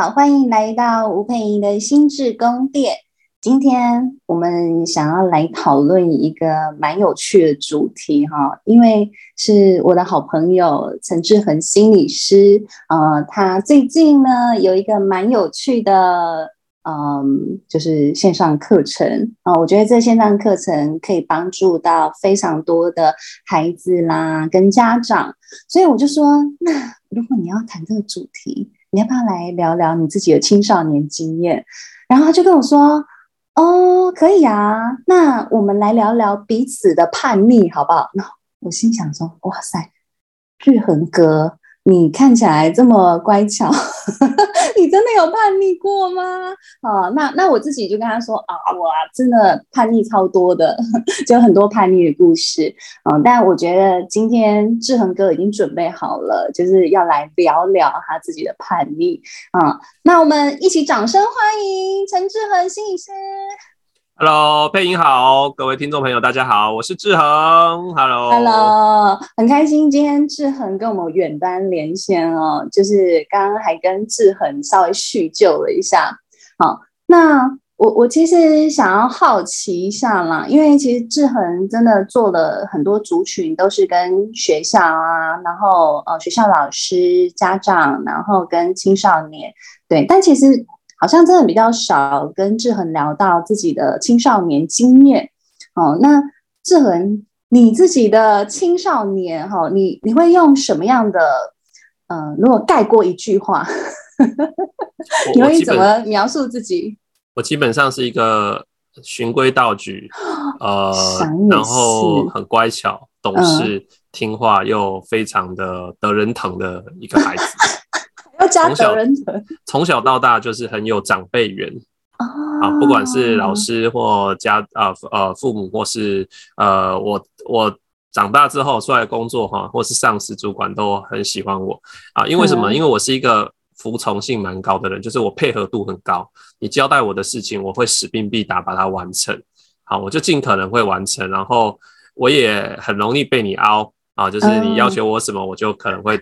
好，欢迎来到吴佩莹的心智宫殿。今天我们想要来讨论一个蛮有趣的主题哈，因为是我的好朋友陈志恒心理师，呃，他最近呢有一个蛮有趣的，嗯，就是线上课程啊，我觉得这线上课程可以帮助到非常多的孩子啦跟家长，所以我就说，那如果你要谈这个主题，你要不要来聊聊你自己的青少年经验？然后他就跟我说。哦，可以啊，那我们来聊聊彼此的叛逆，好不好？那我心想说，哇塞，日恒哥，你看起来这么乖巧，你真的有叛逆过吗？啊，那那我自己就跟他说啊，我真的叛逆超多的，就很多叛逆的故事啊。但我觉得今天志恒哥已经准备好了，就是要来聊聊他自己的叛逆啊。那我们一起掌声欢迎陈志恒心理师。Hello，配音好，各位听众朋友，大家好，我是志恒。Hello，Hello，很开心今天志恒跟我们远端连线哦，就是刚刚还跟志恒稍微叙旧了一下。好，那我我其实想要好奇一下啦，因为其实志恒真的做了很多族群，都是跟学校啊，然后呃学校老师、家长，然后跟青少年，对，但其实。好像真的比较少跟志恒聊到自己的青少年经验哦。那志恒，你自己的青少年哈，你你会用什么样的嗯、呃？如果概括一句话，你会怎么描述自己？我基本上是一个循规蹈矩，呃，然后很乖巧、懂事、嗯、听话又非常的得人疼的一个孩子。从小从小到大就是很有长辈缘啊，不管是老师或家啊呃父母或是呃我我长大之后出来工作哈，或是上司主管都很喜欢我。啊，因为什么？因为我是一个服从性蛮高的人，就是我配合度很高，你交代我的事情，我会使命必达把它完成，好，我就尽可能会完成，然后我也很容易被你凹。啊，就是你要求我什么，我就可能会。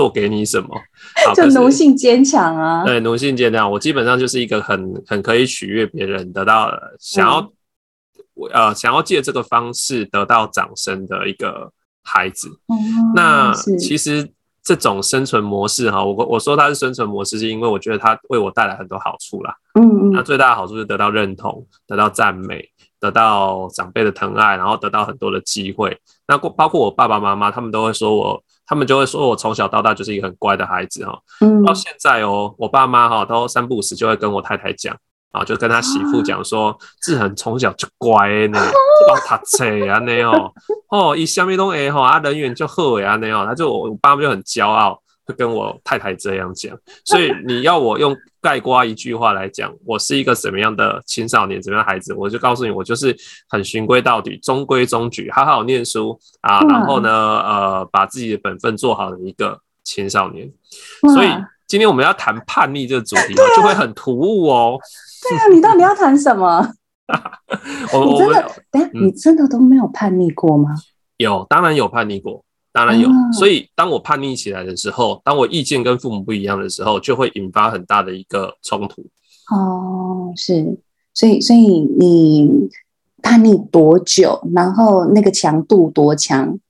做给你什么？就奴性坚强啊！对，奴性坚强。我基本上就是一个很很可以取悦别人，得到想要、嗯、呃想要借这个方式得到掌声的一个孩子。嗯、那其实这种生存模式哈，我我说它是生存模式，是因为我觉得它为我带来很多好处啦。嗯嗯。那最大的好处是得到认同，得到赞美，得到长辈的疼爱，然后得到很多的机会。那包括我爸爸妈妈，他们都会说我。他们就会说我从小到大就是一个很乖的孩子哈，嗯，到现在哦，我爸妈哈都三不五时就会跟我太太讲啊，就跟他媳妇讲说，志恒从小就乖呢，就他册啊那哦，哦，一下面都哎哈，啊人缘就好呀那哦，他就我爸妈就很骄傲。跟我太太这样讲，所以你要我用概括一句话来讲，我是一个什么样的青少年，怎么样的孩子，我就告诉你，我就是很循规蹈矩、中规中矩，好好念书啊，然后呢，呃，把自己的本分做好的一个青少年。所以今天我们要谈叛逆这个主题，就会很突兀哦。对啊，你到底要谈什么？我你真的，等下，你真的都没有叛逆过吗？有，当然有叛逆过。当然有，所以当我叛逆起来的时候，当我意见跟父母不一样的时候，就会引发很大的一个冲突。哦，是，所以，所以你叛逆多久？然后那个强度多强？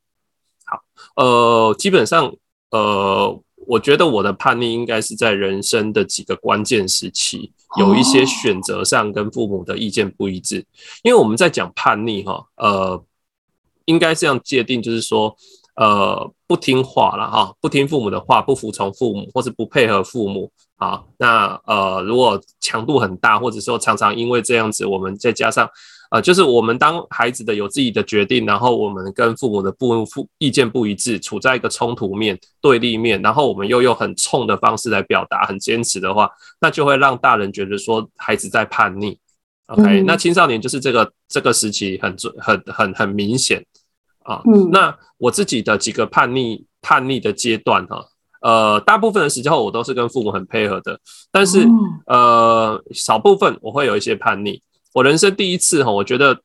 好，呃，基本上，呃，我觉得我的叛逆应该是在人生的几个关键时期，有一些选择上跟父母的意见不一致。因为我们在讲叛逆，哈，呃，应该这样界定，就是说。呃，不听话了哈，不听父母的话，不服从父母，或是不配合父母啊。那呃，如果强度很大，或者说常常因为这样子，我们再加上呃，就是我们当孩子的有自己的决定，然后我们跟父母的不父意见不一致，处在一个冲突面、对立面，然后我们又用很冲的方式来表达，很坚持的话，那就会让大人觉得说孩子在叛逆。OK，嗯，那青少年就是这个这个时期很很很很明显。啊，嗯，那我自己的几个叛逆叛逆的阶段哈，呃，大部分的时候我都是跟父母很配合的，但是呃，少部分我会有一些叛逆。我人生第一次哈，我觉得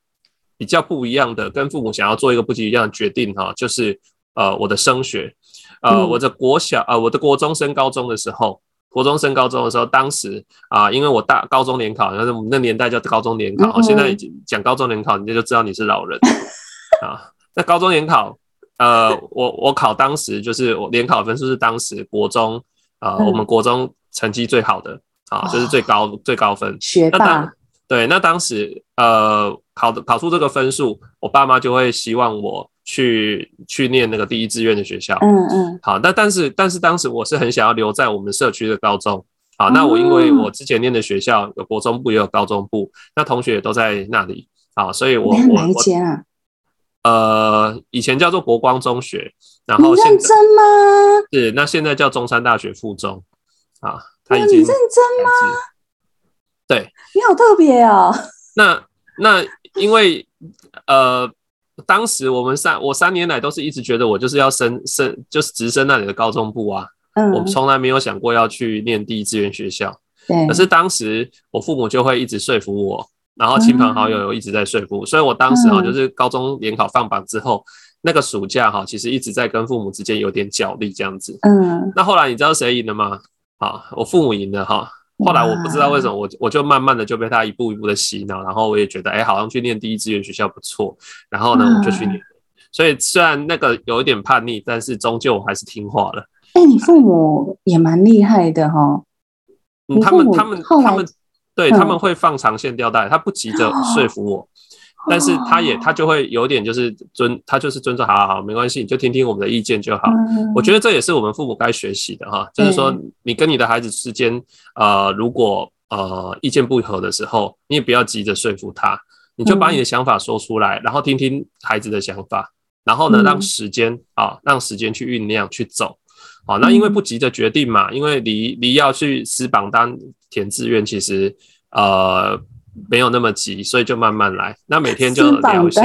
比较不一样的，跟父母想要做一个不一样的决定哈，就是呃，我的升学，呃，我的国小呃，我的国中升高中的时候，国中升高中的时候，当时啊，因为我大高中联考，那我们那年代叫高中联考，嗯、现在已经讲高中联考，你就知道你是老人 啊。那高中联考，呃，我我考当时就是我联考分数是当时国中啊、呃，我们国中成绩最好的啊，就是最高、哦、最高分学霸。对，那当时呃考的考出这个分数，我爸妈就会希望我去去念那个第一志愿的学校。嗯嗯。好，那但是但是当时我是很想要留在我们社区的高中。好，那我因为我之前念的学校有国中部也有高中部，那同学也都在那里。好，所以我我哪一间啊？呃，以前叫做国光中学，然后现在认真吗？是，那现在叫中山大学附中。啊，他已经你认真吗？对，你好特别哦。那那因为呃，当时我们三我三年来都是一直觉得我就是要升升，就是直升那里的高中部啊。嗯，我们从来没有想过要去念第一志愿学校。对，可是当时我父母就会一直说服我，然后亲朋好友又一直在说服，嗯、所以我当时哈就是高中联考放榜之后，嗯、那个暑假哈其实一直在跟父母之间有点角力这样子。嗯，那后来你知道谁赢了吗？啊，我父母赢了哈。后来我不知道为什么我我就慢慢的就被他一步一步的洗脑，然后我也觉得哎、欸，好像去念第一志愿学校不错，然后呢我就去念。所以虽然那个有一点叛逆，但是终究我还是听话了。哎、欸，你父母也蛮厉害的哈。嗯，他们他们他们对他们会放长线钓大鱼，他不急着说服我。但是他也他就会有点就是尊他就是尊重，好好好，没关系，你就听听我们的意见就好。嗯、我觉得这也是我们父母该学习的哈，就是说你跟你的孩子之间，呃，如果呃意见不合的时候，你也不要急着说服他，你就把你的想法说出来，然后听听孩子的想法，然后呢，让时间啊，让时间去酝酿去走。好，那因为不急着决定嘛，因为离离要去撕榜单填志愿，其实呃。没有那么急，所以就慢慢来。那每天就聊一下。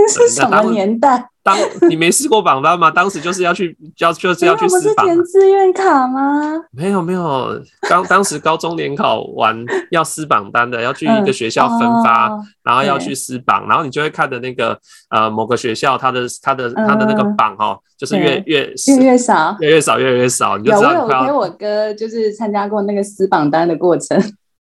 是什么年代？当你没试过榜单吗？当时就是要去，要就是要去撕榜。不是填志愿卡吗？没有没有，当当时高中联考完 要撕榜单的，要去一个学校分发，嗯哦、然后要去撕榜，然后你就会看的那个呃某个学校它的它的它的那个榜哈，就是越越越越少，越越少越越少，你就知道你有我有陪我哥就是参加过那个撕榜单的过程。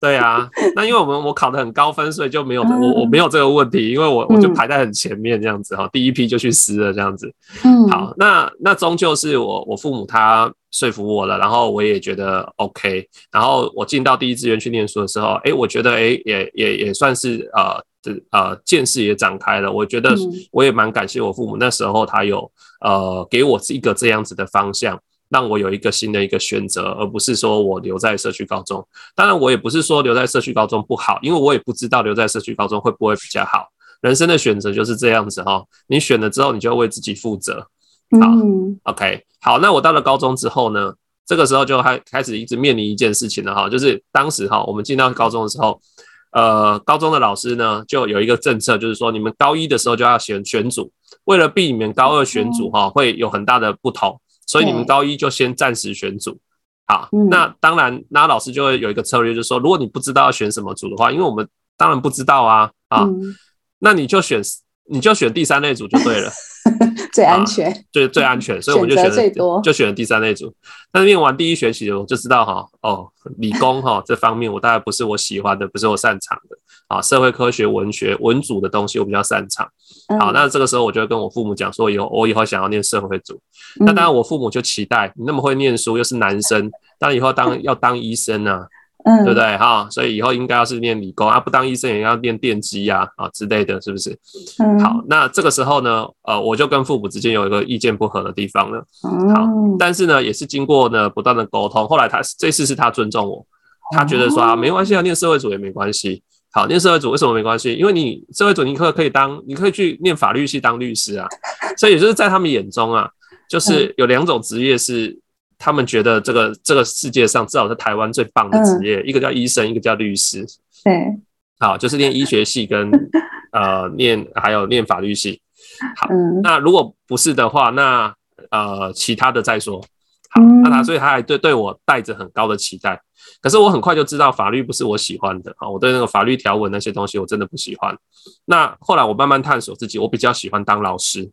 对啊，那因为我们我考的很高分，所以就没有我我没有这个问题，因为我我就排在很前面这样子哈，第一批就去撕了这样子。嗯，好，那那终究是我我父母他说服我了，然后我也觉得 OK，然后我进到第一志愿去念书的时候，哎，我觉得哎也也也算是呃这呃见识也展开了，我觉得我也蛮感谢我父母那时候他有呃给我一个这样子的方向。让我有一个新的一个选择，而不是说我留在社区高中。当然，我也不是说留在社区高中不好，因为我也不知道留在社区高中会不会比较好。人生的选择就是这样子哈，你选了之后，你就要为自己负责。好，嗯，OK，好，那我到了高中之后呢，这个时候就开开始一直面临一件事情了哈，就是当时哈，我们进到高中的时候，呃，高中的老师呢就有一个政策，就是说你们高一的时候就要选选组，为了避免高二选组哈会有很大的不同。所以你们高一就先暂时选组，好，嗯、那当然，那老师就会有一个策略，就是说，如果你不知道要选什么组的话，因为我们当然不知道啊，啊，嗯、那你就选，你就选第三类组就对了。最安全，最最安全，所以我们就选了最多，就选了第三类组。但是念完第一学期，我就知道哈，哦，理工哈这方面我大概不是我喜欢的，不是我擅长的啊。社会科学、文学、文组的东西我比较擅长。好，那这个时候我就会跟我父母讲说，以后我以后想要念社会组。那当然，我父母就期待你那么会念书，又是男生，当然以后当要当医生啊。嗯，对不对哈？所以以后应该要是念理工啊，不当医生也要念电机呀啊之类的，是不是？嗯，好，那这个时候呢，呃，我就跟父母之间有一个意见不合的地方了。好，但是呢，也是经过呢不断的沟通，后来他这次是他尊重我，他觉得说啊，没关系啊，念社会组也没关系。好，念社会组为什么没关系？因为你社会组你可可以当，你可以去念法律系当律师啊。所以也就是在他们眼中啊，就是有两种职业是。他们觉得这个这个世界上至少是台湾最棒的职业，嗯、一个叫医生，一个叫律师。对，好，就是念医学系跟 呃念还有念法律系。好，嗯、那如果不是的话，那呃其他的再说。好，那他所以他还对对我带着很高的期待。可是我很快就知道法律不是我喜欢的啊，我对那个法律条文那些东西我真的不喜欢。那后来我慢慢探索自己，我比较喜欢当老师。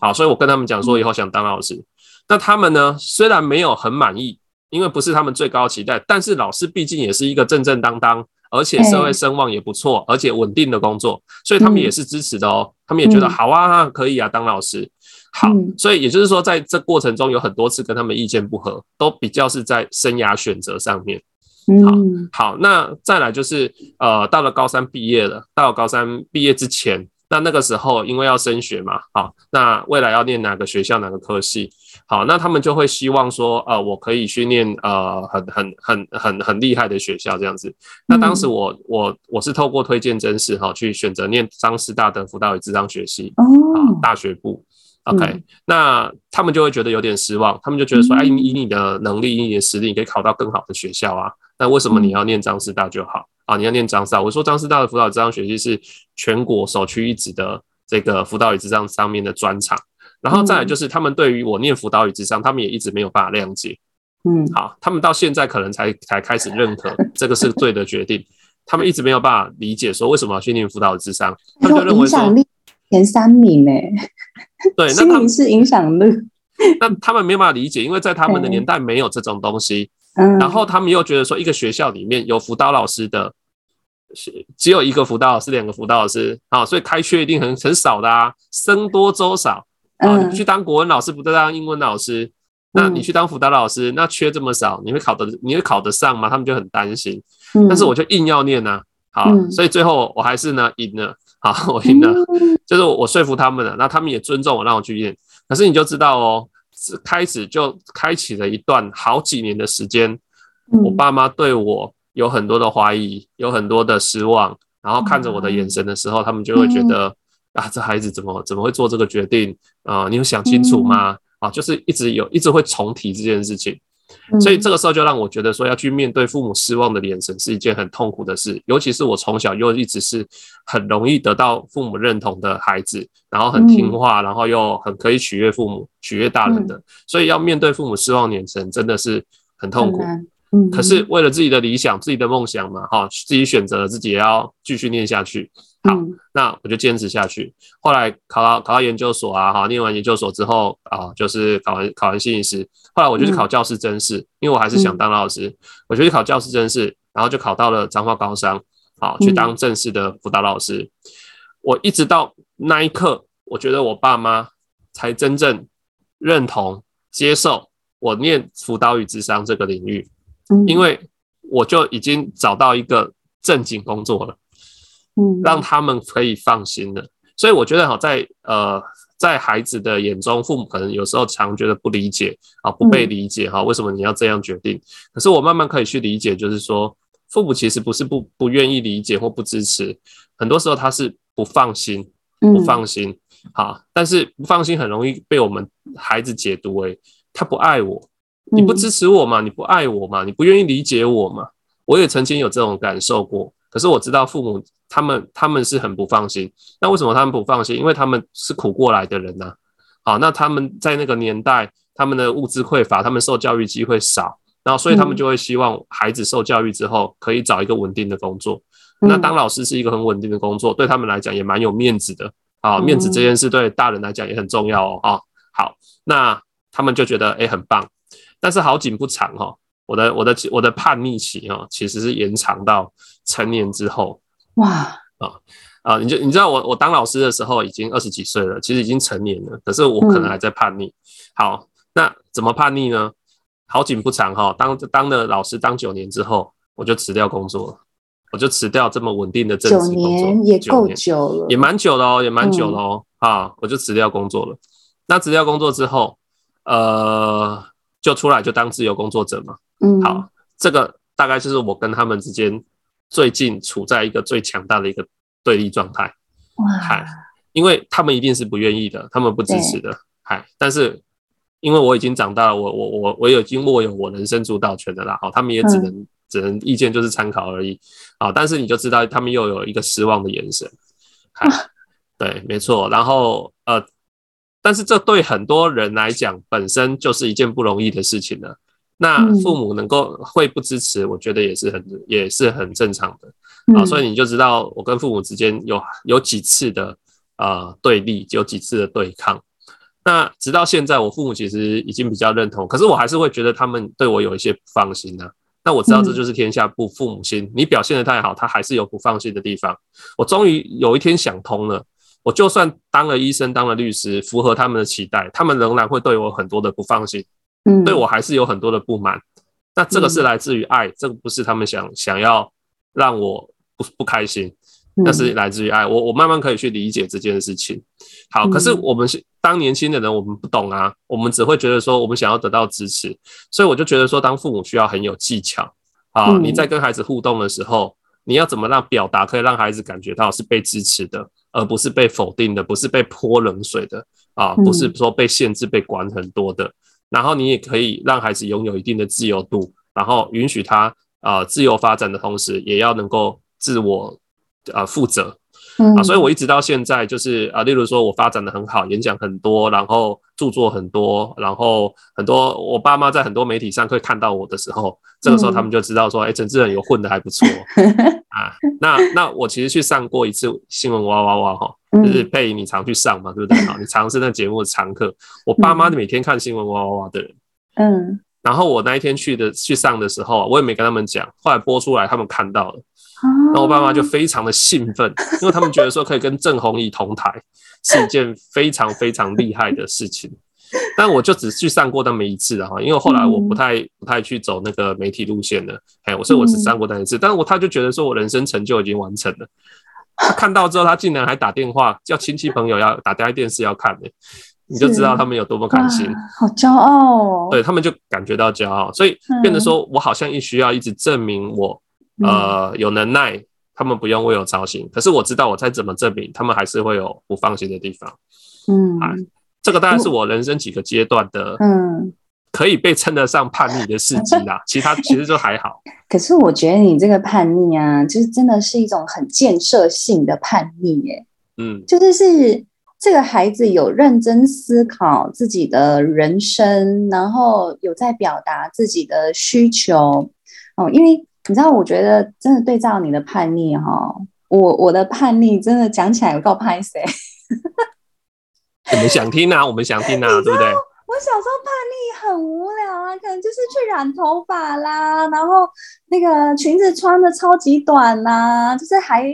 好，所以我跟他们讲说以后想当老师。那他们呢？虽然没有很满意，因为不是他们最高期待，但是老师毕竟也是一个正正当当，而且社会声望也不错，而且稳定的工作，所以他们也是支持的哦。他们也觉得好啊，可以啊，当老师好。所以也就是说，在这过程中有很多次跟他们意见不合，都比较是在生涯选择上面。好，好，那再来就是呃，到了高三毕业了，到了高三毕业之前。那那个时候，因为要升学嘛，好，那未来要念哪个学校，哪个科系，好，那他们就会希望说，呃，我可以去念呃很很很很很厉害的学校这样子。那当时我我我是透过推荐真试哈，去选择念彰师大的辅导与智商学系，哦，大学部，OK，那他们就会觉得有点失望，他们就觉得说，哎，以你的能力，以你的实力，你可以考到更好的学校啊，那为什么你要念张师大就好？啊，你要念张师大，我说张师大的辅导智商学系是全国首屈一指的这个辅导与智商上面的专场，然后再来就是他们对于我念辅导与智商，他们也一直没有办法谅解，嗯，好，他们到现在可能才才开始认可这个是对的决定，他们一直没有办法理解说为什么要去念辅导与咨商，他们就认为说影响力前三名呢，对，那他们是影响力，那他们没有办法理解，因为在他们的年代没有这种东西。嗯，然后他们又觉得说，一个学校里面有辅导老师的，只有一个辅导老师，两个辅导老师，啊，所以开缺一定很很少的啊，僧多粥少啊。你去当国文老师，不再当英文老师，那你去当辅导老师，那缺这么少，你会考得你会考得上吗？他们就很担心。但是我就硬要念呐，好，所以最后我还是呢赢了，好，我赢了，就是我说服他们了，那他们也尊重我，让我去验。可是你就知道哦。开始就开启了一段好几年的时间，我爸妈对我有很多的怀疑，有很多的失望，然后看着我的眼神的时候，他们就会觉得啊，这孩子怎么怎么会做这个决定啊？你有想清楚吗？啊，就是一直有一直会重提这件事情。所以这个时候就让我觉得说，要去面对父母失望的眼神是一件很痛苦的事，尤其是我从小又一直是很容易得到父母认同的孩子，然后很听话，然后又很可以取悦父母、取悦大人的，所以要面对父母失望的眼神真的是很痛苦。可是为了自己的理想、自己的梦想嘛，哈，自己选择了自己也要继续念下去。好，那我就坚持下去。后来考到考到研究所啊，哈，念完研究所之后啊，就是考完考完心理师。后来我就去考教师真试，因为我还是想当老师，我就去考教师真试，然后就考到了彰化高商，好，去当正式的辅导老师。我一直到那一刻，我觉得我爸妈才真正认同接受我念辅导与智商这个领域，因为我就已经找到一个正经工作了。嗯，让他们可以放心的，所以我觉得好在呃，在孩子的眼中，父母可能有时候常觉得不理解啊，不被理解哈，为什么你要这样决定？可是我慢慢可以去理解，就是说，父母其实不是不不愿意理解或不支持，很多时候他是不放心，不放心，好，但是不放心很容易被我们孩子解读为他不爱我，你不支持我嘛，你不爱我嘛，你不愿意理解我嘛，我也曾经有这种感受过。可是我知道父母他们他们是很不放心，那为什么他们不放心？因为他们是苦过来的人呐。好，那他们在那个年代，他们的物资匮乏，他们受教育机会少，然后所以他们就会希望孩子受教育之后可以找一个稳定的工作。那当老师是一个很稳定的工作，对他们来讲也蛮有面子的啊。面子这件事对大人来讲也很重要哦。啊，好，那他们就觉得诶很棒，但是好景不长哈。我的我的我的叛逆期哈，其实是延长到成年之后。哇啊啊！你就你知道我我当老师的时候已经二十几岁了，其实已经成年了，可是我可能还在叛逆。好，那怎么叛逆呢？好景不长哈，当当了老师当九年之后，我就辞掉工作了，我就辞掉这么稳定的正职工作。九年也够久了，也蛮久了哦，也蛮久了哦。啊，我就辞掉工作了。那辞掉工作之后，呃，就出来就当自由工作者嘛。嗯，好，这个大概就是我跟他们之间最近处在一个最强大的一个对立状态。哇，嗨，因为他们一定是不愿意的，他们不支持的，嗨，但是因为我已经长大了，我我我我已经握有我人生主导权的啦，好，他们也只能、嗯、只能意见就是参考而已，好，但是你就知道他们又有一个失望的眼神，嗨，对，没错，然后呃，但是这对很多人来讲本身就是一件不容易的事情了。那父母能够会不支持，我觉得也是很也是很正常的啊，所以你就知道我跟父母之间有有几次的呃对立，有几次的对抗。那直到现在，我父母其实已经比较认同，可是我还是会觉得他们对我有一些不放心啊。那我知道这就是天下不父母心，你表现得太好，他还是有不放心的地方。我终于有一天想通了，我就算当了医生，当了律师，符合他们的期待，他们仍然会对我很多的不放心，嗯，对我还是有很多的不满。那这个是来自于爱，这个不是他们想想要让我不不开心。那是来自于爱，我我慢慢可以去理解这件事情。好，可是我们是当年轻的人，我们不懂啊，我们只会觉得说，我们想要得到支持，所以我就觉得说，当父母需要很有技巧啊。你在跟孩子互动的时候，你要怎么让表达可以让孩子感觉到是被支持的，而不是被否定的，不是被泼冷水的啊，不是说被限制、被管很多的。然后你也可以让孩子拥有一定的自由度，然后允许他啊自由发展的同时，也要能够自我。啊，负责啊，所以我一直到现在就是啊，例如说我发展的很好，演讲很多，然后著作很多，然后很多我爸妈在很多媒体上会看到我的时候，这个时候他们就知道说，哎、欸，陈志恒有混得还不错 啊。那那我其实去上过一次新闻哇哇哇哈，就是被你常去上嘛，对不对？好，你常是那节目的常客。我爸妈每天看新闻哇哇哇的人，嗯，然后我那一天去的去上的时候，我也没跟他们讲，后来播出来，他们看到了。那我爸妈就非常的兴奋，因为他们觉得说可以跟郑弘仪同台是一件非常非常厉害的事情。但我就只去上过那么一次哈，因为后来我不太不太去走那个媒体路线了，哎，所以我只上过那一次。但是我他就觉得说我人生成就已经完成了。他看到之后，他竟然还打电话叫亲戚朋友要打开电视要看呢，你就知道他们有多么开心，好骄傲哦。对，他们就感觉到骄傲，所以变得说我好像一需要一直证明我。呃，有能耐，他们不用为我操心。可是我知道，我再怎么证明，他们还是会有不放心的地方。嗯，啊，这个当然是我人生几个阶段的，嗯，可以被称得上叛逆的事 迹啦。其他其实就还好。可是我觉得你这个叛逆啊，就是真的是一种很建设性的叛逆，耶。嗯，就是是这个孩子有认真思考自己的人生，然后有在表达自己的需求。哦，因为。你知道，我觉得真的对照你的叛逆哈，我我的叛逆真的讲起来有够歹势。我们想听啊，我们想听啊，对不对？我小时候叛逆很无聊啊，可能就是去染头发啦，然后那个裙子穿的超级短啦，就是还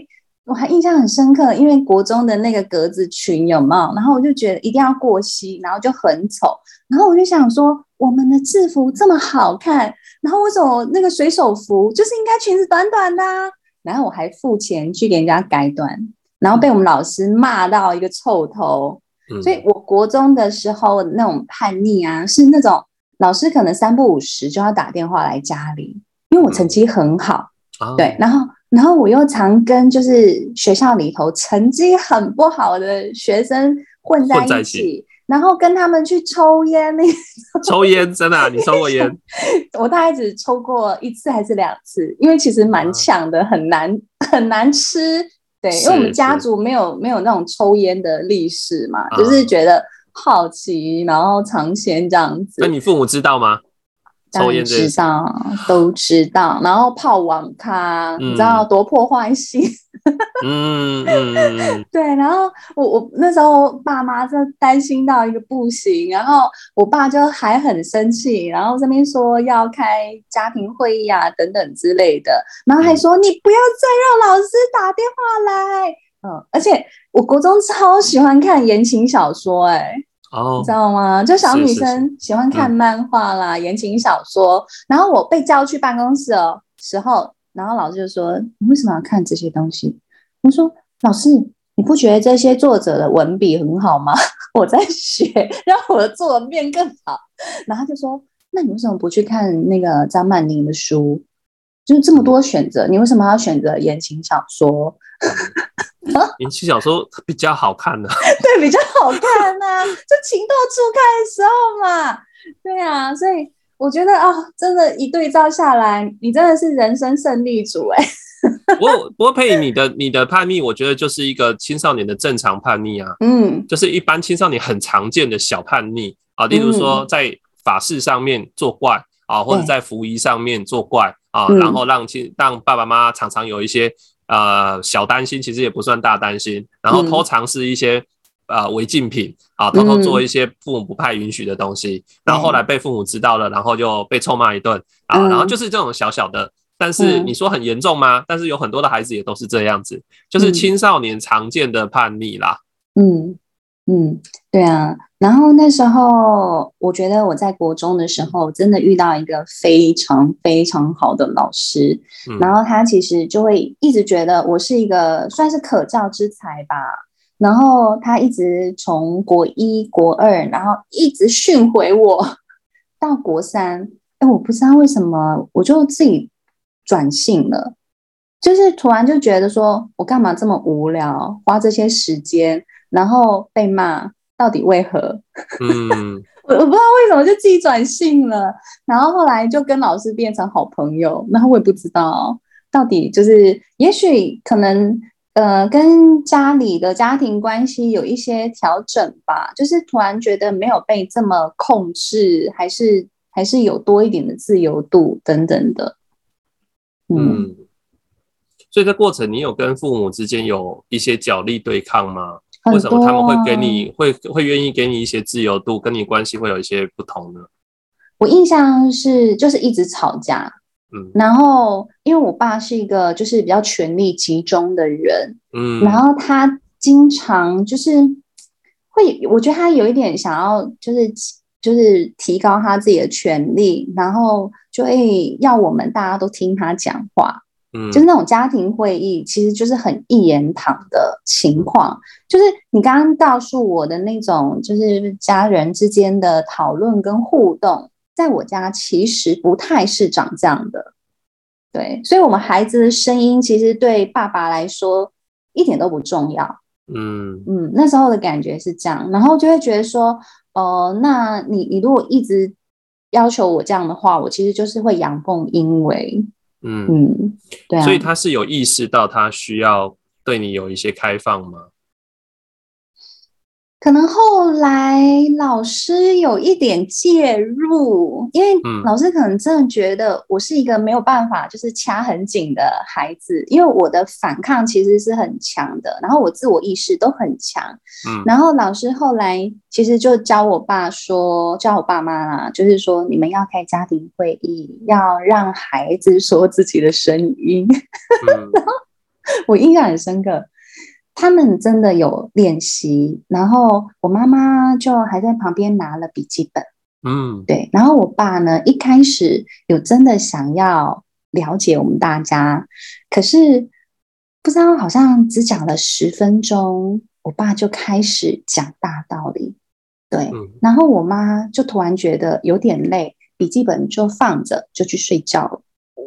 我还印象很深刻，因为国中的那个格子裙有没有？然后我就觉得一定要过膝，然后就很丑，然后我就想说，我们的制服这么好看。然后为什么那个水手服就是应该裙子短短的啊？然后我还付钱去给人家改短，然后被我们老师骂到一个臭头。嗯、所以我国中的时候那种叛逆啊，是那种老师可能三不五时就要打电话来家里，因为我成绩很好，嗯、对，然后然后我又常跟就是学校里头成绩很不好的学生混在一起。然后跟他们去抽烟，那抽烟真的、啊？你抽过烟？我大概只抽过一次还是两次，因为其实蛮呛的，很难很难吃。对，因为我们家族没有没有那种抽烟的历史嘛，就是觉得好奇，然后尝鲜这样子。那你父母知道吗？抽烟知道，都知道。然后泡网咖，嗯、你知道多破坏性。嗯嗯，对，然后我我那时候爸妈就担心到一个不行，然后我爸就还很生气，然后这边说要开家庭会议啊等等之类的，然后还说、嗯、你不要再让老师打电话来，嗯，而且我国中超喜欢看言情小说、欸，哎，哦，你知道吗？就小女生喜欢看漫画啦，言情小说，然后我被叫去办公室的时候。然后老师就说：“你为什么要看这些东西？”我说：“老师，你不觉得这些作者的文笔很好吗？我在学，让我的作文变更好。”然后他就说：“那你为什么不去看那个张曼玲的书？就是这么多选择，你为什么要选择言情小说？言情小说比较好看呢、啊？对，比较好看呐、啊，就情窦初开的时候嘛。对啊，所以。”我觉得啊、哦，真的，一对照下来，你真的是人生胜利组哎。不过，不过佩仪，你的你的叛逆，我觉得就是一个青少年的正常叛逆啊。嗯，就是一般青少年很常见的小叛逆啊，例如说在法事上面作怪啊，或者在服仪上面作怪啊，然后让亲让爸爸妈妈常常有一些呃小担心，其实也不算大担心，然后偷尝试一些。呃违禁品啊，偷偷做一些父母不太允许的东西，嗯、然后后来被父母知道了，然后就被臭骂一顿啊，嗯、然后就是这种小小的。但是你说很严重吗？嗯、但是有很多的孩子也都是这样子，就是青少年常见的叛逆啦。嗯嗯，对啊。然后那时候，我觉得我在国中的时候，真的遇到一个非常非常好的老师。嗯、然后他其实就会一直觉得我是一个算是可教之才吧。然后他一直从国一、国二，然后一直训回我到国三。哎，我不知道为什么，我就自己。转性了，就是突然就觉得说，我干嘛这么无聊，花这些时间，然后被骂，到底为何？嗯，我我不知道为什么就自己转性了，然后后来就跟老师变成好朋友，然后我也不知道到底就是，也许可能呃跟家里的家庭关系有一些调整吧，就是突然觉得没有被这么控制，还是还是有多一点的自由度等等的。嗯，所以这过程你有跟父母之间有一些角力对抗吗？为什么他们会给你会会愿意给你一些自由度，跟你关系会有一些不同呢？我印象是就是一直吵架，嗯，然后因为我爸是一个就是比较权力集中的人，嗯，然后他经常就是会，我觉得他有一点想要就是。就是提高他自己的权力，然后就会要我们大家都听他讲话，嗯，就是那种家庭会议，其实就是很一言堂的情况。就是你刚刚告诉我的那种，就是家人之间的讨论跟互动，在我家其实不太是长这样的。对，所以我们孩子的声音其实对爸爸来说一点都不重要。嗯嗯，那时候的感觉是这样，然后就会觉得说。哦、呃，那你你如果一直要求我这样的话，我其实就是会阳奉阴违。嗯嗯，对啊。所以他是有意识到他需要对你有一些开放吗？可能后来老师有一点介入，因为老师可能真的觉得我是一个没有办法就是掐很紧的孩子，因为我的反抗其实是很强的，然后我自我意识都很强。嗯，然后老师后来其实就教我爸说，教我爸妈啦，就是说你们要开家庭会议，要让孩子说自己的声音。嗯，然后我印象很深刻。他们真的有练习，然后我妈妈就还在旁边拿了笔记本，嗯，对。然后我爸呢，一开始有真的想要了解我们大家，可是不知道好像只讲了十分钟，我爸就开始讲大道理，对。嗯，然后我妈就突然觉得有点累，笔记本就放着，就去睡觉了。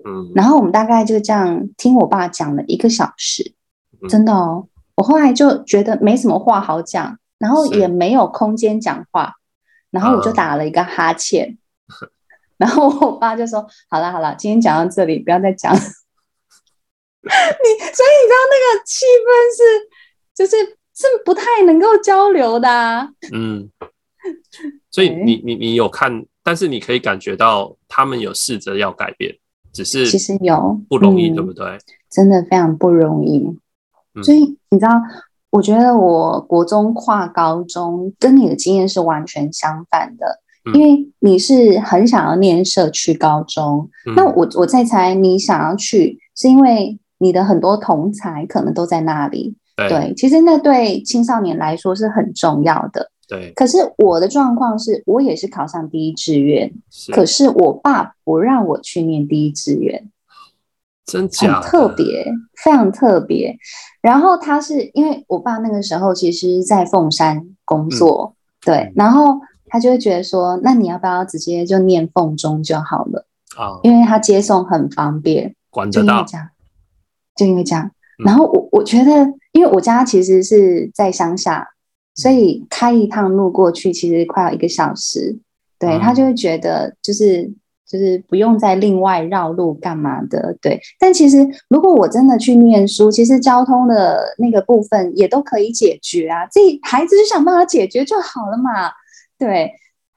嗯，然后我们大概就这样听我爸讲了一个小时，真的哦。我后来就觉得没什么话好讲，然后也没有空间讲话，然后我就打了一个哈欠，嗯、然后我爸就说：“好了好了，今天讲到这里，不要再讲。”你所以你知道那个气氛是，就是是不太能够交流的、啊。嗯，所以你你你有看，但是你可以感觉到他们有试着要改变，只是其实有不容易，嗯、对不对？真的非常不容易。所以你知道，我觉得我国中跨高中跟你的经验是完全相反的，因为你是很想要念社区高中，那我我在猜你想要去，是因为你的很多同才可能都在那里。对，其实那对青少年来说是很重要的。对，可是我的状况是我也是考上第一志愿，可是我爸不让我去念第一志愿。真假？很特别，非常特别。然后他是因为我爸那个时候其实在凤山工作，嗯、对，然后他就会觉得说，那你要不要直接就念凤中就好了啊？因为他接送很方便，管得到。就因为这样，然后我我觉得，因为我家其实是在乡下，所以开一趟路过去其实快要一个小时，对，他就会觉得就是。就是不用再另外绕路干嘛的，对。但其实如果我真的去念书，其实交通的那个部分也都可以解决啊。这孩子就想办法解决就好了嘛，对。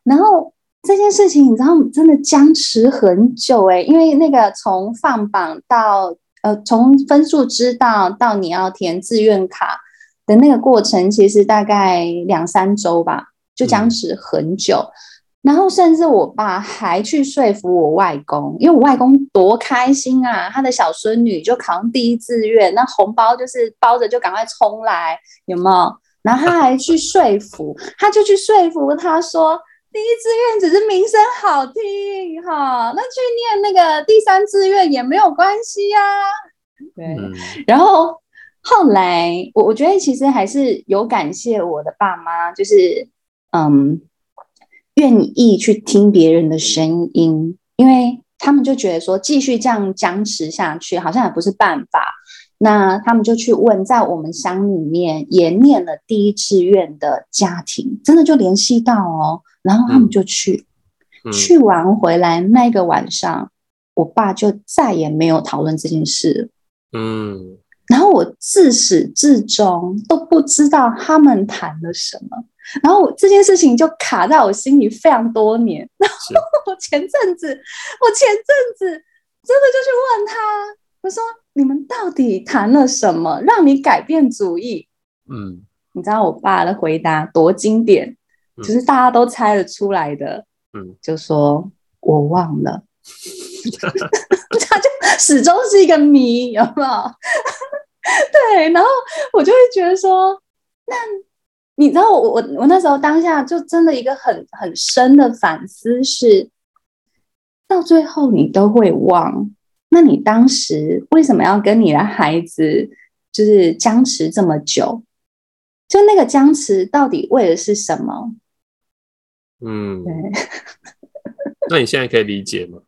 然后这件事情你知道真的僵持很久诶、欸，因为那个从放榜到呃从分数知道到你要填志愿卡，的那个过程，其实大概两三周吧，就僵持很久。嗯、然后甚至我爸还去说服我外公，因为我外公多开心啊，他的小孙女就考上第一志愿，那红包就是包着就赶快冲来，有没有？然后他还去说服，他就去说服他说。第一志愿只是名声好听哈，那去念那个第三志愿也没有关系呀、啊。对，嗯、然后后来我我觉得其实还是有感谢我的爸妈，就是嗯，愿意去听别人的声音，因为他们就觉得说继续这样僵持下去好像也不是办法。那他们就去问，在我们乡里面也念了第一志愿的家庭，真的就联系到哦。然后他们就去，去完回来那个晚上，我爸就再也没有讨论这件事。嗯，然后我自始至终都不知道他们谈了什么，然后这件事情就卡在我心里非常多年。然后我前阵子，我前阵子真的就去问他，我说：“你们到底谈了什么，让你改变主意？”嗯，你知道我爸的回答多经典？就是大家都猜得出来的，嗯，就说我忘了，他就始终是一个谜，有没有？对，然后我就会觉得说，那你知道我我我那时候当下就真的一个很很深的反思是，到最后你都会忘，那你当时为什么要跟你的孩子就是僵持这么久？就那个僵持到底为的是什么？嗯，对那你现在可以理解吗？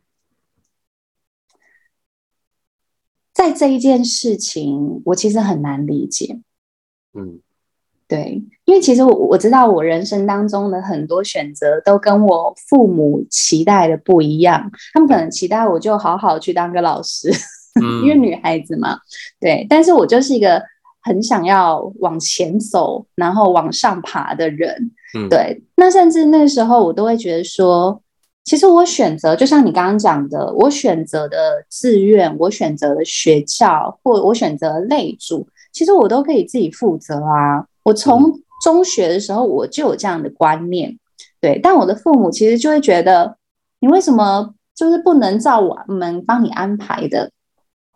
在这一件事情，我其实很难理解。嗯，对，因为其实我我知道，我人生当中的很多选择都跟我父母期待的不一样。他们可能期待我就好好去当个老师，嗯、因为女孩子嘛。对，但是我就是一个很想要往前走，然后往上爬的人。嗯，对，那甚至那时候我都会觉得说，其实我选择，就像你刚刚讲的，我选择的志愿，我选择的学校，或我选择类组，其实我都可以自己负责啊。我从中学的时候我就有这样的观念，对，但我的父母其实就会觉得，你为什么就是不能照我们帮你安排的？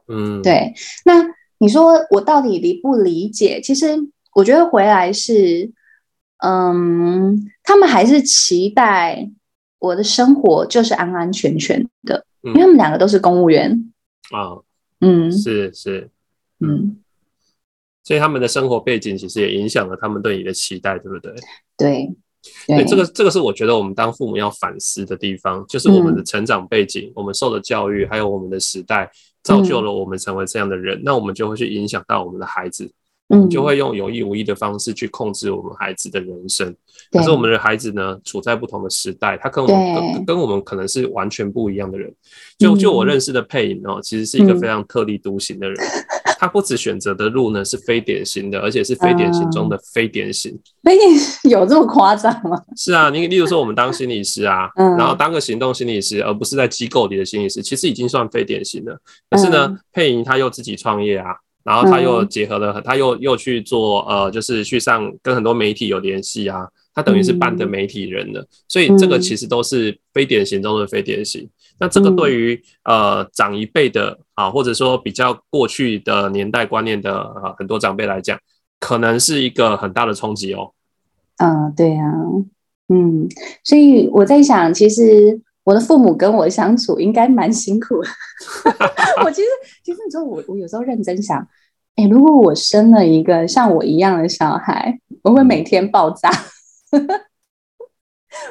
嗯，对。那你说我到底理不理解？其实我觉得回来是。嗯，他们还是期待我的生活就是安安全全的，嗯、因为他们两个都是公务员啊。嗯，是是，嗯，所以他们的生活背景其实也影响了他们对你的期待，对不对？对，对，对这个这个是我觉得我们当父母要反思的地方，就是我们的成长背景、嗯、我们受的教育，还有我们的时代，造就了我们成为这样的人，嗯、那我们就会去影响到我们的孩子。嗯，就会用有意无意的方式去控制我们孩子的人生。可是我们的孩子呢，处在不同的时代，他跟我们跟跟我们可能是完全不一样的人。就就我认识的配音哦，其实是一个非常特立独行的人。嗯、他不止选择的路呢是非典型的，而且是非典型中的非典型。非典型有这么夸张吗？是啊，你例如说我们当心理师啊，嗯、然后当个行动心理师，而不是在机构里的心理师，其实已经算非典型了。可是呢，嗯、佩颖他又自己创业啊。然后他又结合了，嗯、他又又去做呃，就是去上跟很多媒体有联系啊，他等于是半个媒体人了。嗯、所以这个其实都是非典型中的非典型。嗯、那这个对于呃长一辈的啊，或者说比较过去的年代观念的啊很多长辈来讲，可能是一个很大的冲击哦。嗯，对啊，嗯，所以我在想，其实。我的父母跟我相处应该蛮辛苦的。我其实，其实你说我，我有时候认真想，哎、欸，如果我生了一个像我一样的小孩，我会每天爆炸。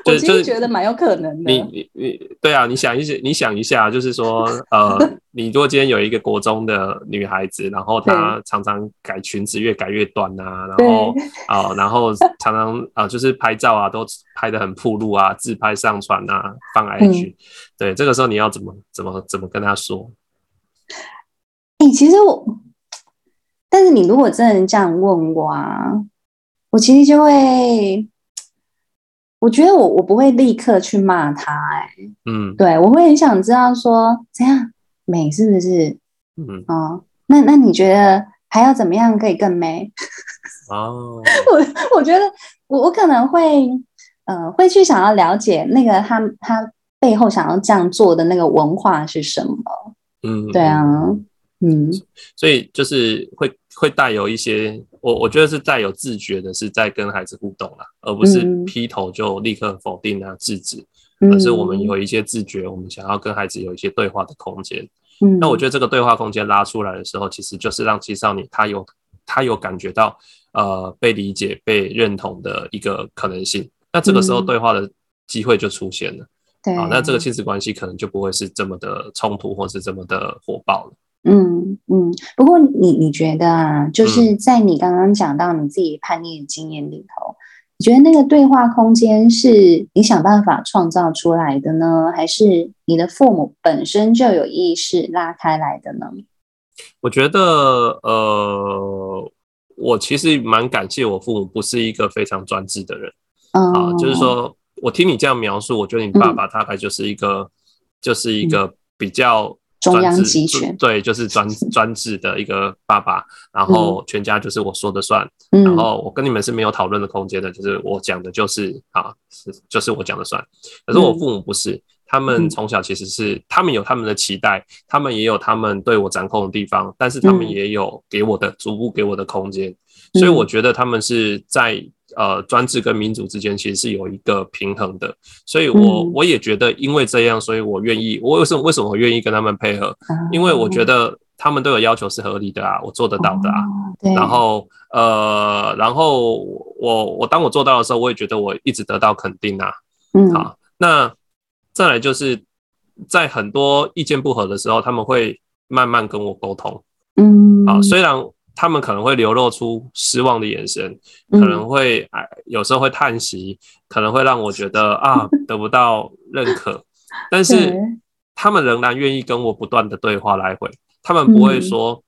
我其实觉得蛮有可能的。你你你，对啊，你想一下，你想一下，就是说，呃，你如果今天有一个国中的女孩子，然后她常常改裙子，越改越短啊，然后啊、呃，然后常常啊、呃，就是拍照啊，都拍的很暴露啊，自拍上传啊，放 IG，、嗯、对，这个时候你要怎么怎么怎么跟她说？哎、欸，其实我，但是你如果真的这样问我啊，我其实就会。我觉得我我不会立刻去骂他，哎，嗯，对，我会很想知道说怎样美是不是？嗯哦，那那你觉得还要怎么样可以更美？哦，我我觉得我我可能会呃会去想要了解那个他他背后想要这样做的那个文化是什么。嗯，对啊，嗯，所以就是会会带有一些，我我觉得是带有自觉的，是在跟孩子互动啦，而不是劈头就立刻否定啊、制止，而是我们有一些自觉，我们想要跟孩子有一些对话的空间。嗯，那我觉得这个对话空间拉出来的时候，其实就是让青少年他有他有感觉到呃被理解、被认同的一个可能性。那这个时候对话的机会就出现了。对，好，那这个亲子关系可能就不会是这么的冲突，或是这么的火爆了。嗯嗯。不过你你觉得啊，就是在你刚刚讲到你自己叛逆的经验里头，嗯、你觉得那个对话空间是你想办法创造出来的呢，还是你的父母本身就有意识拉开来的呢？我觉得，呃，我其实蛮感谢我父母不是一个非常专制的人。嗯、啊，就是说。我听你这样描述，我觉得你爸爸大概就是一个，嗯、就是一个比较中央集权，对，就是专专制的一个爸爸，然后全家就是我说的算，嗯、然后我跟你们是没有讨论的空间的，就是我讲的就是啊，是就是我讲的算。可是我父母不是，嗯、他们从小其实是他们有他们的期待，他们也有他们对我掌控的地方，但是他们也有给我的、嗯、逐步给我的空间，所以我觉得他们是在。呃，专制跟民主之间其实是有一个平衡的，所以我我也觉得，因为这样，所以我愿意，我为什么为什么我愿意跟他们配合？因为我觉得他们对我要求是合理的啊，我做得到的啊。然后呃，然后我我当我做到的时候，我也觉得我一直得到肯定啊。嗯，好，那再来就是在很多意见不合的时候，他们会慢慢跟我沟通。嗯，好，虽然。他们可能会流露出失望的眼神，可能会哎，有时候会叹息，可能会让我觉得 啊，得不到认可。但是他们仍然愿意跟我不断的对话来回，他们不会说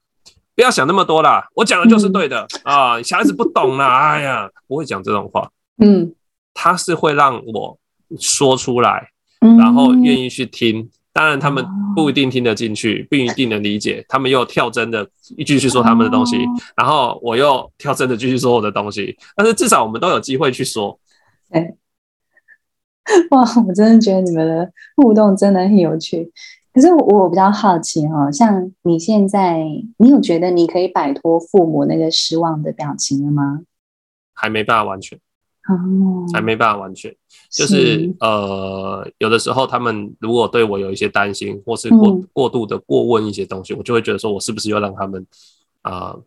不要想那么多啦，我讲的就是对的啊，小孩子不懂啦，哎呀，不会讲这种话。嗯，他是会让我说出来，然后愿意去听。当然，他们不一定听得进去，不一定能理解。他们又跳针的继续说他们的东西，然后我又跳针的继续说我的东西。但是至少我们都有机会去说。哎，哇，我真的觉得你们的互动真的很有趣。可是我我比较好奇哈，像你现在，你有觉得你可以摆脱父母那个失望的表情了吗？还没办法完全。哦，还没办法完全，就是，是呃，有的时候他们如果对我有一些担心，或是过、嗯、过度的过问一些东西，我就会觉得说，我是不是又让他们啊、呃、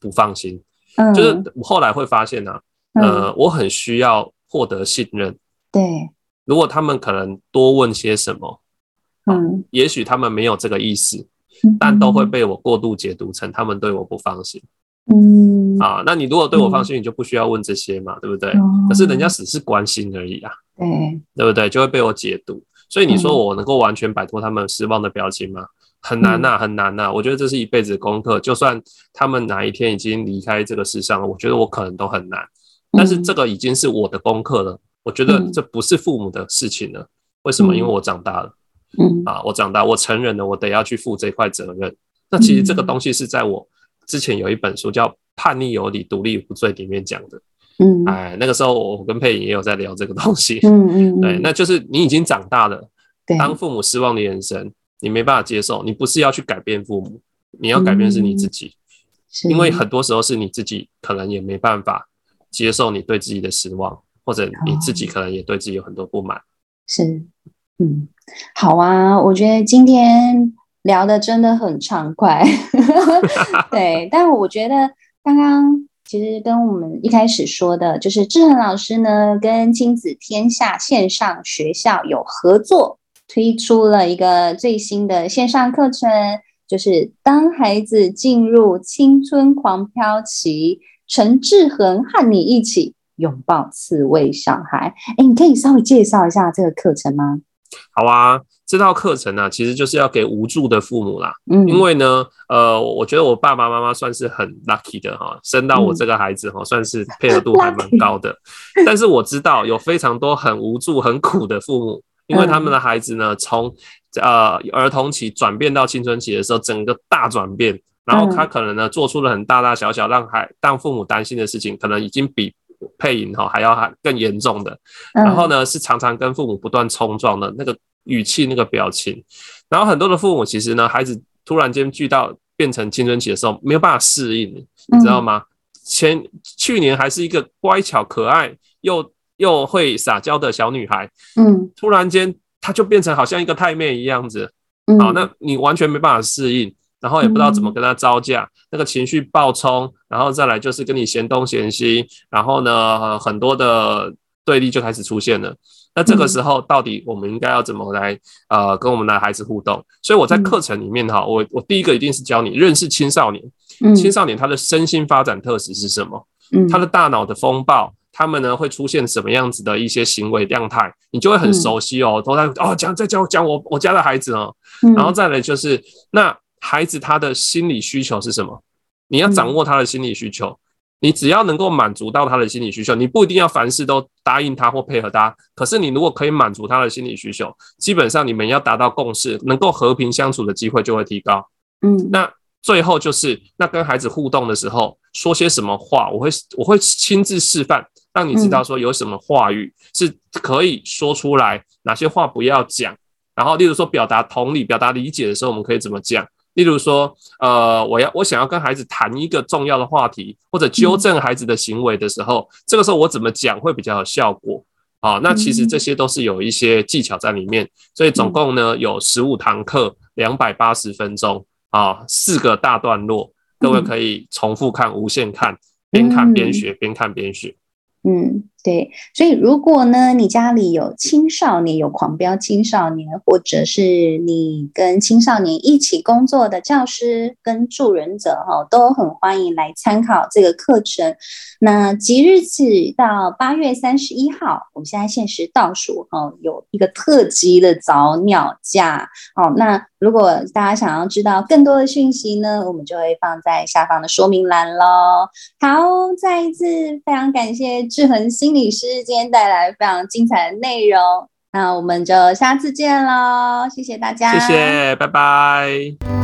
不放心？嗯，就是我后来会发现呢、啊，呃，嗯、我很需要获得信任。对，如果他们可能多问些什么，嗯，也许他们没有这个意思，嗯、但都会被我过度解读成他们对我不放心。嗯啊，那你如果对我放心，你就不需要问这些嘛，嗯、对不对？嗯、可是人家只是关心而已啊，对，对不对？就会被我解读。所以你说我能够完全摆脱他们失望的表情吗？很难呐、啊，很难呐、啊。我觉得这是一辈子的功课。就算他们哪一天已经离开这个世上了，我觉得我可能都很难。但是这个已经是我的功课了。我觉得这不是父母的事情了。为什么？因为我长大了。嗯啊，我长大，我成人了，我得要去负这块责任。那其实这个东西是在我。之前有一本书叫《叛逆有理，独立无罪》，里面讲的，嗯，哎，那个时候我跟佩颖也有在聊这个东西，嗯嗯，对，那就是你已经长大了，对，当父母失望的眼神，你没办法接受，你不是要去改变父母，你要改变是你自己，因为很多时候是你自己可能也没办法接受你对自己的失望，或者你自己可能也对自己有很多不满，是，嗯，好啊，我觉得今天。聊得真的很畅快，对。但我觉得刚刚其实跟我们一开始说的，就是志恒老师呢跟亲子天下线上学校有合作，推出了一个最新的线上课程，就是当孩子进入青春狂飘期，陈志恒和你一起拥抱刺猬小孩。哎，你可以稍微介绍一下这个课程吗？好啊。这套课程呢、啊，其实就是要给无助的父母啦。嗯，因为呢，呃，我觉得我爸爸妈妈算是很 lucky 的哈，生到我这个孩子哈，算是配合度还蛮 高的。但是我知道有非常多很无助、很苦的父母，因为他们的孩子呢，从呃儿童期转变到青春期的时候，整个大转变。然后他可能呢做出了很大大小小让孩让父母担心的事情，可能已经比配音哈还要还更严重的。然后呢是常常跟父母不断冲撞的那个语气那个表情。然后很多的父母其实呢，孩子突然间遇到变成青春期的时候，没有办法适应，你知道吗？前去年还是一个乖巧可爱又又会撒娇的小女孩，嗯，突然间她就变成好像一个太妹一样子，好，那你完全没办法适应，然后也不知道怎么跟他招架，那个情绪暴冲，然后再来就是跟你嫌东嫌西，然后呢，很多的对立就开始出现了。那这个时候到底我们应该要怎么来呃跟我们的孩子互动？所以我在课程里面哈，我我第一个一定是教你认识青少年。青少年他的身心发展特质是什么？嗯，他的大脑的风暴，他们呢会出现什么样子的一些行为样态？你就会很熟悉哦。都在哦讲在讲讲我我家的孩子哦，然后再来就是那孩子他的心理需求是什么？你要掌握他的心理需求，你只要能够满足到他的心理需求，你不一定要凡事都答应他或配合他。可是你如果可以满足他的心理需求，基本上你们要达到共识，能够和平相处的机会就会提高。嗯，那。最后就是那跟孩子互动的时候说些什么话，我会我会亲自示范，让你知道说有什么话语是可以说出来，哪些话不要讲。然后，例如说表达同理、表达理解的时候，我们可以怎么讲？例如说，呃，我要我想要跟孩子谈一个重要的话题，或者纠正孩子的行为的时候，这个时候我怎么讲会比较有效果？啊，那其实这些都是有一些技巧在里面。所以总共呢有十五堂课，两百八十分钟。啊，四个大段落，各位可以重复看、无限看，边看边学，边看边学。嗯，对，所以如果呢，你家里有青少年，有狂飙青少年，或者是你跟青少年一起工作的教师跟助人者哈，都很欢迎来参考这个课程。那即日起到八月三十一号，我们现在限时倒数哈，有一个特级的早鸟价。好，那如果大家想要知道更多的讯息呢，我们就会放在下方的说明栏喽。好，再一次非常感谢志恒心理师今天带来非常精彩的内容。那我们就下次见喽，谢谢大家，谢谢，拜拜。